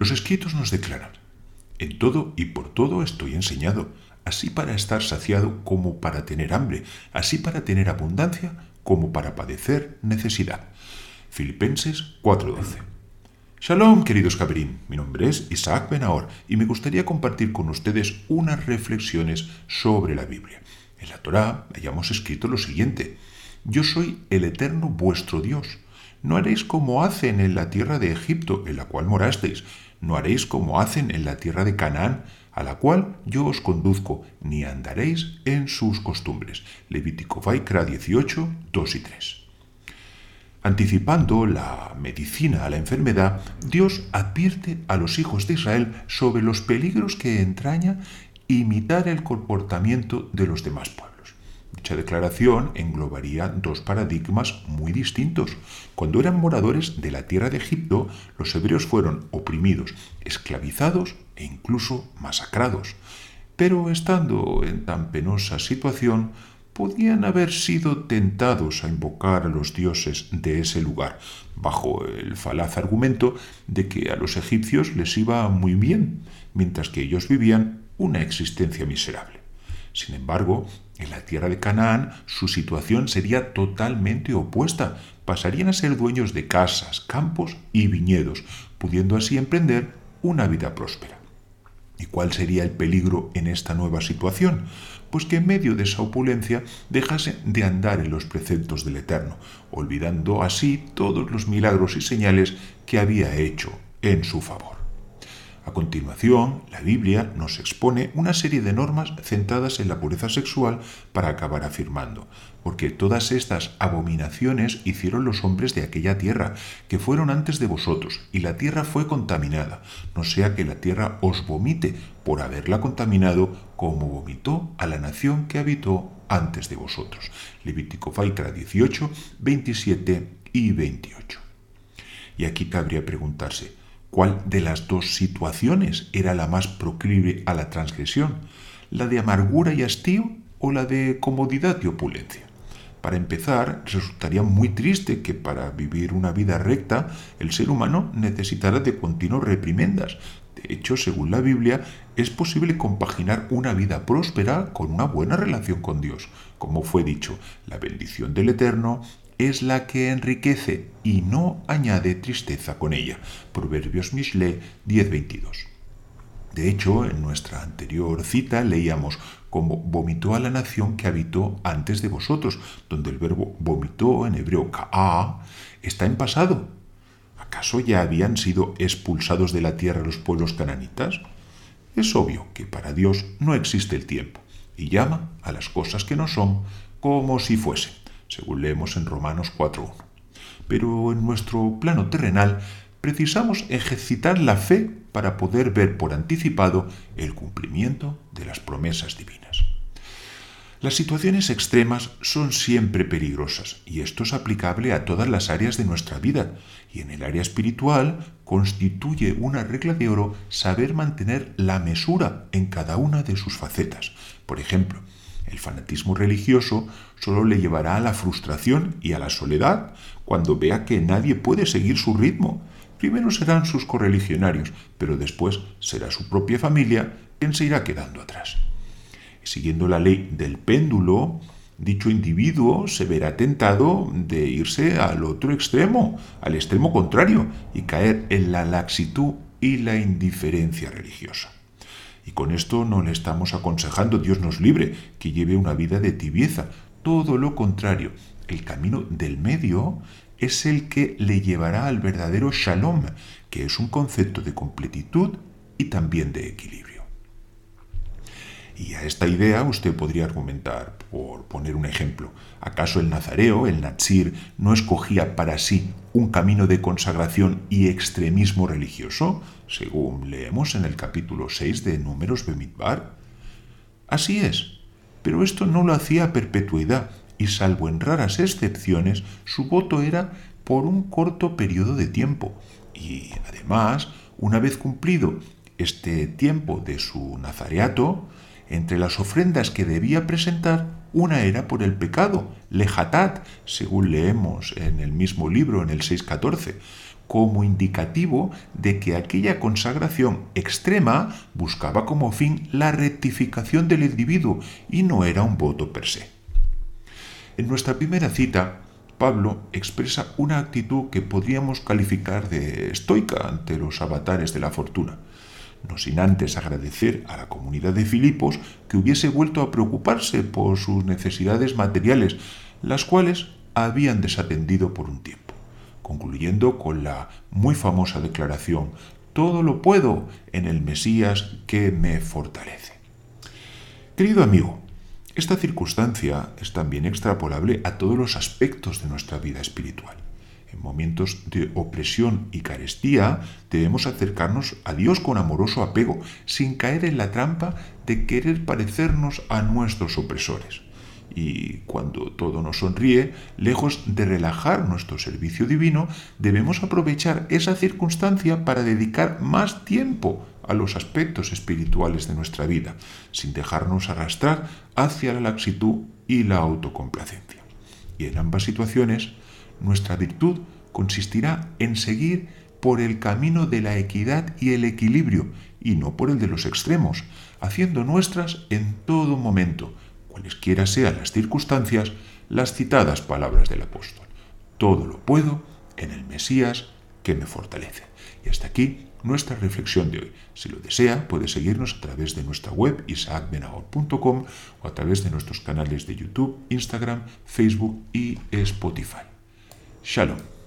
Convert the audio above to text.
Los escritos nos declaran, en todo y por todo estoy enseñado, así para estar saciado como para tener hambre, así para tener abundancia como para padecer necesidad. Filipenses 4:12. Shalom, queridos Caberín. Mi nombre es Isaac Benahor y me gustaría compartir con ustedes unas reflexiones sobre la Biblia. En la Torá hayamos escrito lo siguiente: Yo soy el eterno vuestro Dios. No haréis como hacen en la tierra de Egipto, en la cual morasteis. No haréis como hacen en la tierra de Canaán, a la cual yo os conduzco, ni andaréis en sus costumbres. Levítico Vaikra 18, 2 y 3. Anticipando la medicina a la enfermedad, Dios advierte a los hijos de Israel sobre los peligros que entraña imitar el comportamiento de los demás pueblos. Dicha declaración englobaría dos paradigmas muy distintos. Cuando eran moradores de la tierra de Egipto, los hebreos fueron oprimidos, esclavizados e incluso masacrados. Pero estando en tan penosa situación, podían haber sido tentados a invocar a los dioses de ese lugar, bajo el falaz argumento de que a los egipcios les iba muy bien, mientras que ellos vivían una existencia miserable. Sin embargo, en la tierra de Canaán su situación sería totalmente opuesta. Pasarían a ser dueños de casas, campos y viñedos, pudiendo así emprender una vida próspera. ¿Y cuál sería el peligro en esta nueva situación? Pues que en medio de esa opulencia dejase de andar en los preceptos del Eterno, olvidando así todos los milagros y señales que había hecho en su favor. A continuación, la Biblia nos expone una serie de normas centradas en la pureza sexual para acabar afirmando, porque todas estas abominaciones hicieron los hombres de aquella tierra, que fueron antes de vosotros, y la tierra fue contaminada, no sea que la tierra os vomite por haberla contaminado, como vomitó a la nación que habitó antes de vosotros. Levítico Falcra 18, 27 y 28. Y aquí cabría preguntarse, ¿Cuál de las dos situaciones era la más proclive a la transgresión? ¿La de amargura y hastío o la de comodidad y opulencia? Para empezar, resultaría muy triste que para vivir una vida recta el ser humano necesitara de continuas reprimendas. De hecho, según la Biblia, es posible compaginar una vida próspera con una buena relación con Dios. Como fue dicho, la bendición del Eterno es la que enriquece y no añade tristeza con ella. Proverbios Mishle 10:22. De hecho, en nuestra anterior cita leíamos como vomitó a la nación que habitó antes de vosotros, donde el verbo vomitó en hebreo ka'a está en pasado. ¿Acaso ya habían sido expulsados de la tierra los pueblos cananitas? Es obvio que para Dios no existe el tiempo y llama a las cosas que no son como si fuesen según leemos en Romanos 4.1. Pero en nuestro plano terrenal precisamos ejercitar la fe para poder ver por anticipado el cumplimiento de las promesas divinas. Las situaciones extremas son siempre peligrosas y esto es aplicable a todas las áreas de nuestra vida y en el área espiritual constituye una regla de oro saber mantener la mesura en cada una de sus facetas. Por ejemplo, el fanatismo religioso solo le llevará a la frustración y a la soledad cuando vea que nadie puede seguir su ritmo. Primero serán sus correligionarios, pero después será su propia familia quien se irá quedando atrás. Siguiendo la ley del péndulo, dicho individuo se verá tentado de irse al otro extremo, al extremo contrario, y caer en la laxitud y la indiferencia religiosa. Y con esto no le estamos aconsejando, Dios nos libre, que lleve una vida de tibieza. Todo lo contrario, el camino del medio es el que le llevará al verdadero shalom, que es un concepto de completitud y también de equilibrio. Y a esta idea usted podría argumentar, por poner un ejemplo, ¿acaso el nazareo, el nazir, no escogía para sí un camino de consagración y extremismo religioso, según leemos en el capítulo 6 de Números Bemidbar? Así es, pero esto no lo hacía a perpetuidad, y salvo en raras excepciones, su voto era por un corto periodo de tiempo, y además, una vez cumplido este tiempo de su nazareato, entre las ofrendas que debía presentar, una era por el pecado, lejatat, según leemos en el mismo libro, en el 6.14. como indicativo de que aquella consagración extrema buscaba como fin la rectificación del individuo y no era un voto per se. En nuestra primera cita, Pablo expresa una actitud que podríamos calificar de estoica ante los avatares de la fortuna, no sin antes agradecer a la comunidad de Filipos que hubiese vuelto a preocuparse por sus necesidades materiales, las cuales habían desatendido por un tiempo concluyendo con la muy famosa declaración, todo lo puedo en el Mesías que me fortalece. Querido amigo, esta circunstancia es también extrapolable a todos los aspectos de nuestra vida espiritual. En momentos de opresión y carestía debemos acercarnos a Dios con amoroso apego, sin caer en la trampa de querer parecernos a nuestros opresores y cuando todo nos sonríe, lejos de relajar nuestro servicio divino, debemos aprovechar esa circunstancia para dedicar más tiempo a los aspectos espirituales de nuestra vida, sin dejarnos arrastrar hacia la laxitud y la autocomplacencia. Y en ambas situaciones, nuestra virtud consistirá en seguir por el camino de la equidad y el equilibrio, y no por el de los extremos, haciendo nuestras en todo momento, cualesquiera sean las circunstancias, las citadas palabras del apóstol. Todo lo puedo en el Mesías que me fortalece. Y hasta aquí nuestra reflexión de hoy. Si lo desea, puede seguirnos a través de nuestra web isaacbenahor.com o a través de nuestros canales de YouTube, Instagram, Facebook y Spotify. Shalom.